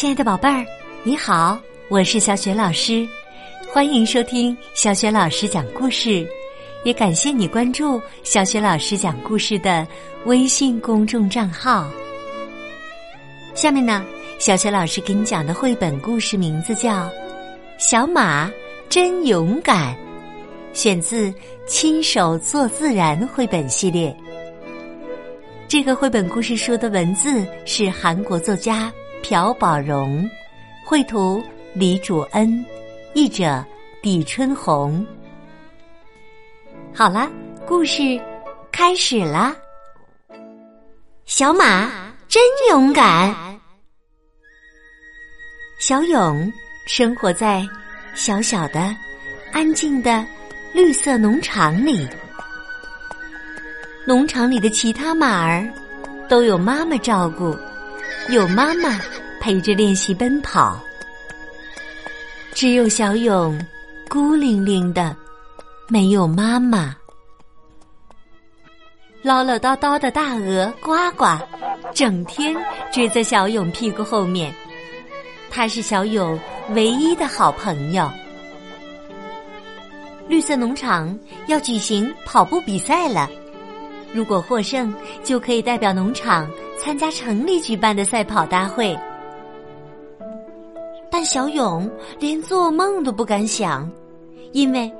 亲爱的宝贝儿，你好，我是小雪老师，欢迎收听小雪老师讲故事，也感谢你关注小雪老师讲故事的微信公众账号。下面呢，小雪老师给你讲的绘本故事名字叫《小马真勇敢》，选自《亲手做自然》绘本系列。这个绘本故事书的文字是韩国作家。朴宝荣，绘图李主恩，译者李春红。好了，故事开始了。小马真勇敢。小勇生活在小小的、安静的绿色农场里。农场里的其他马儿都有妈妈照顾。有妈妈陪着练习奔跑，只有小勇孤零零的，没有妈妈。唠唠叨叨的大鹅呱呱，整天追在小勇屁股后面，他是小勇唯一的好朋友。绿色农场要举行跑步比赛了。如果获胜，就可以代表农场参加城里举办的赛跑大会。但小勇连做梦都不敢想，因为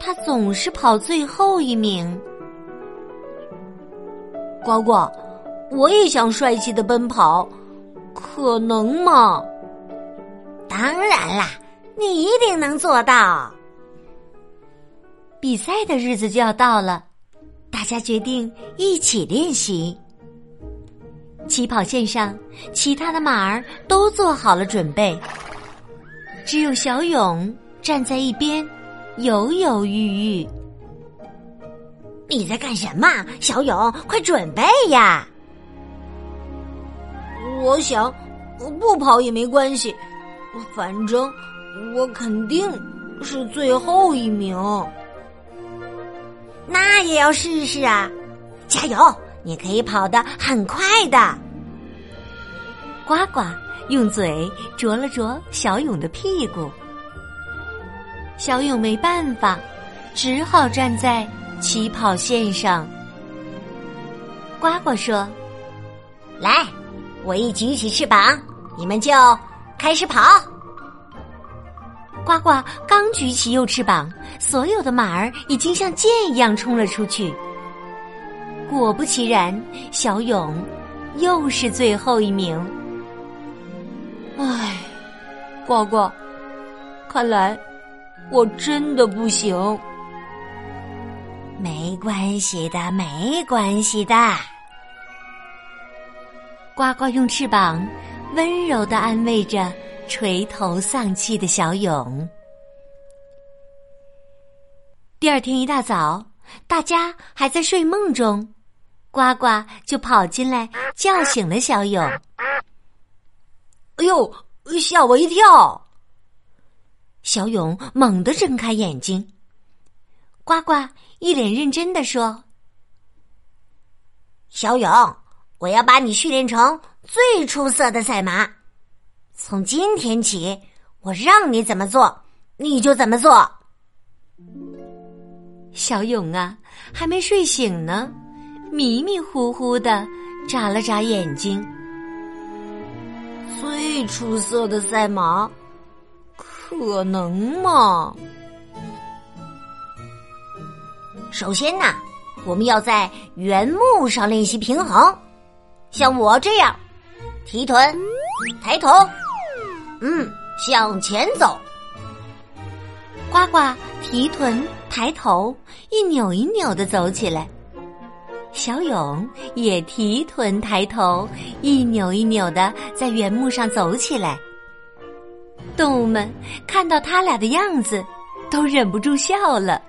他总是跑最后一名。呱呱，我也想帅气的奔跑，可能吗？当然啦，你一定能做到。比赛的日子就要到了。大家决定一起练习。起跑线上，其他的马儿都做好了准备，只有小勇站在一边，犹犹豫豫。你在干什么，小勇？快准备呀！我想，不跑也没关系，反正我肯定是最后一名。那也要试试啊！加油，你可以跑得很快的。呱呱用嘴啄了啄小勇的屁股，小勇没办法，只好站在起跑线上。呱呱说：“来，我一举起翅膀，你们就开始跑。”呱呱刚举起右翅膀，所有的马儿已经像箭一样冲了出去。果不其然，小勇又是最后一名。唉，呱呱，看来我真的不行。没关系的，没关系的。呱呱用翅膀温柔的安慰着。垂头丧气的小勇。第二天一大早，大家还在睡梦中，呱呱就跑进来叫醒了小勇。哎呦，吓我一跳！小勇猛地睁开眼睛，呱呱一脸认真的说：“小勇，我要把你训练成最出色的赛马。”从今天起，我让你怎么做，你就怎么做。小勇啊，还没睡醒呢，迷迷糊糊的眨了眨眼睛。最出色的赛马，可能吗？首先呢，我们要在原木上练习平衡，像我这样，提臀，抬头。嗯，向前走。呱呱提臀抬头，一扭一扭的走起来。小勇也提臀抬头，一扭一扭的在原木上走起来。动物们看到他俩的样子，都忍不住笑了。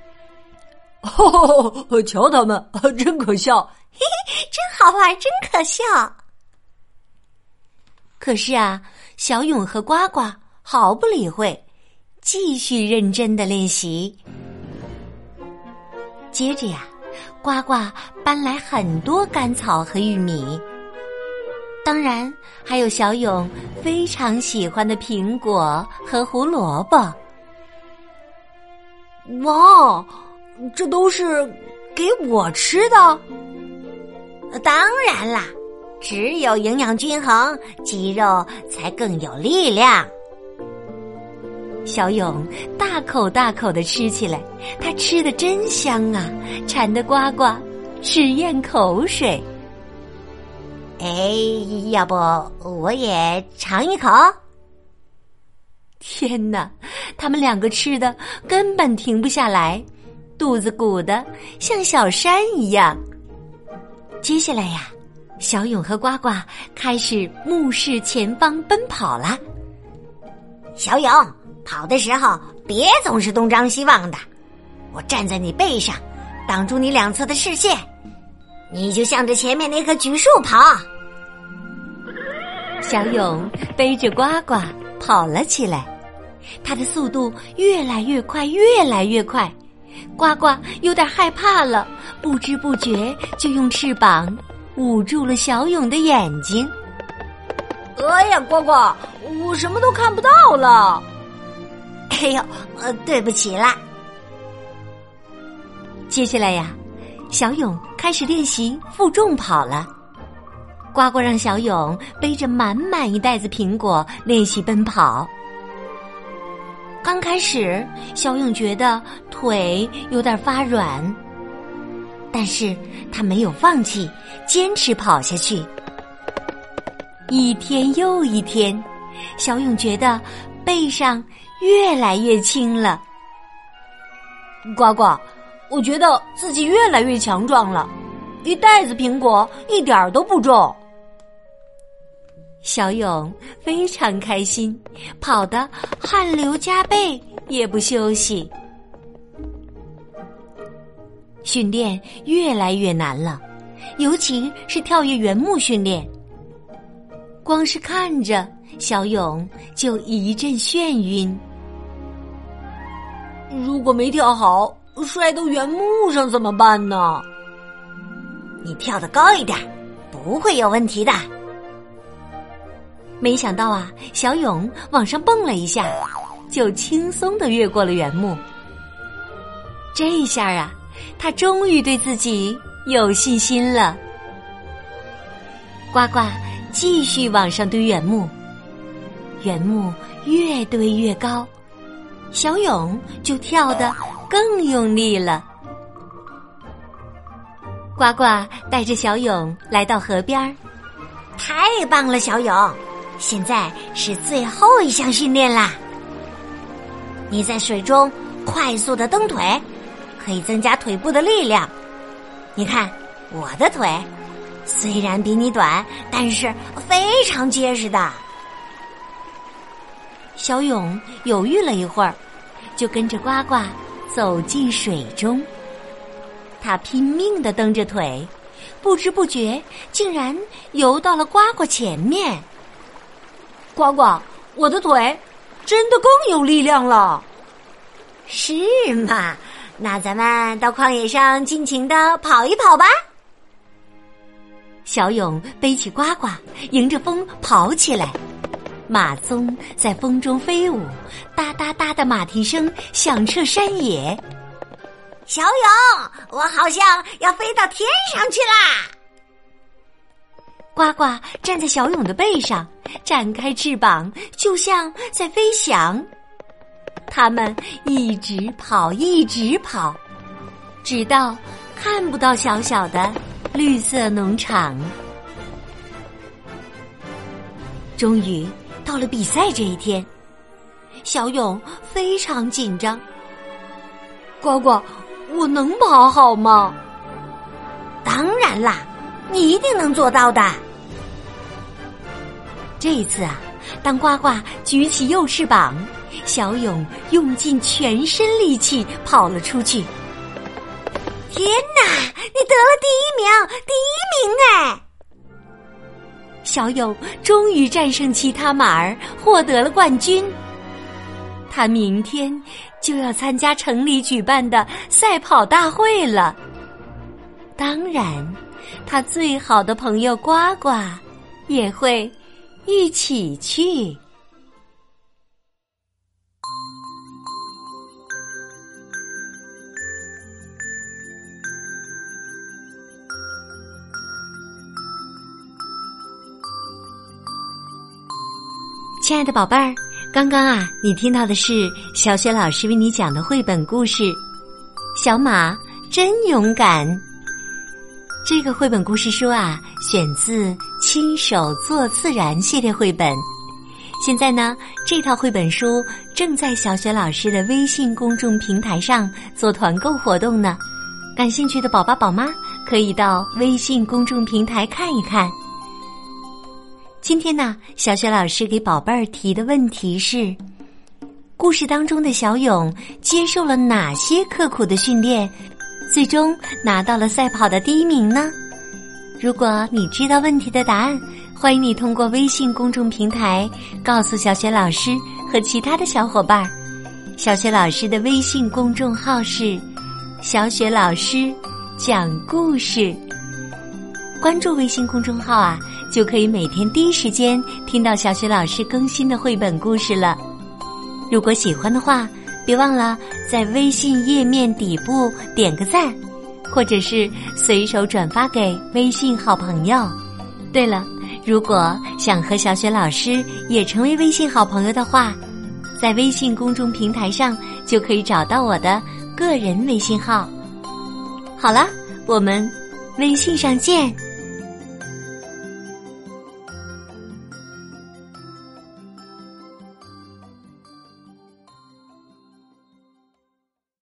哦，瞧他们，真可笑！嘿嘿，真好玩，真可笑。可是啊。小勇和呱呱毫不理会，继续认真的练习。接着呀，呱呱搬来很多干草和玉米。当然还有小勇非常喜欢的苹果和胡萝卜。哇，这都是给我吃的？当然啦，只有营养均衡，肌肉才更有力量。小勇大口大口的吃起来，他吃的真香啊，馋得呱呱直咽口水。哎，要不我也尝一口？天哪，他们两个吃的根本停不下来，肚子鼓得像小山一样。接下来呀，小勇和呱呱开始目视前方奔跑了。小勇。跑的时候别总是东张西望的，我站在你背上，挡住你两侧的视线，你就向着前面那棵橘树跑。小勇背着呱呱跑了起来，他的速度越来越快，越来越快，呱呱有点害怕了，不知不觉就用翅膀捂住了小勇的眼睛。哎呀，呱呱，我什么都看不到了。哎呦，呃，对不起啦。接下来呀，小勇开始练习负重跑了。呱呱让小勇背着满满一袋子苹果练习奔跑。刚开始，小勇觉得腿有点发软，但是他没有放弃，坚持跑下去。一天又一天，小勇觉得背上。越来越轻了，呱呱，我觉得自己越来越强壮了，一袋子苹果一点儿都不重。小勇非常开心，跑得汗流浃背，也不休息。训练越来越难了，尤其是跳跃圆木训练，光是看着小勇就一阵眩晕。如果没跳好，摔到原木上怎么办呢？你跳得高一点，不会有问题的。没想到啊，小勇往上蹦了一下，就轻松的越过了原木。这一下啊，他终于对自己有信心了。呱呱继续往上堆原木，原木越堆越高。小勇就跳得更用力了。呱呱带着小勇来到河边儿，太棒了，小勇！现在是最后一项训练啦。你在水中快速的蹬腿，可以增加腿部的力量。你看我的腿，虽然比你短，但是非常结实的。小勇犹豫了一会儿，就跟着呱呱走进水中。他拼命的蹬着腿，不知不觉竟然游到了呱呱前面。呱呱，我的腿真的更有力量了，是吗？那咱们到旷野上尽情的跑一跑吧。小勇背起呱呱，迎着风跑起来。马鬃在风中飞舞，哒哒哒的马蹄声响彻山野。小勇，我好像要飞到天上去啦！呱呱站在小勇的背上，展开翅膀，就像在飞翔。他们一直跑，一直跑，直到看不到小小的绿色农场。终于。到了比赛这一天，小勇非常紧张。呱呱，我能跑好吗？当然啦，你一定能做到的。这一次啊，当呱呱举起右翅膀，小勇用尽全身力气跑了出去。天哪，你得了第一名！第一名哎！小勇终于战胜其他马儿，获得了冠军。他明天就要参加城里举办的赛跑大会了。当然，他最好的朋友呱呱也会一起去。亲爱的宝贝儿，刚刚啊，你听到的是小雪老师为你讲的绘本故事《小马真勇敢》。这个绘本故事书啊，选自《亲手做自然》系列绘本。现在呢，这套绘本书正在小雪老师的微信公众平台上做团购活动呢。感兴趣的宝爸宝妈可以到微信公众平台看一看。今天呢，小雪老师给宝贝儿提的问题是：故事当中的小勇接受了哪些刻苦的训练，最终拿到了赛跑的第一名呢？如果你知道问题的答案，欢迎你通过微信公众平台告诉小雪老师和其他的小伙伴。小雪老师的微信公众号是“小雪老师讲故事”，关注微信公众号啊。就可以每天第一时间听到小雪老师更新的绘本故事了。如果喜欢的话，别忘了在微信页面底部点个赞，或者是随手转发给微信好朋友。对了，如果想和小雪老师也成为微信好朋友的话，在微信公众平台上就可以找到我的个人微信号。好了，我们微信上见。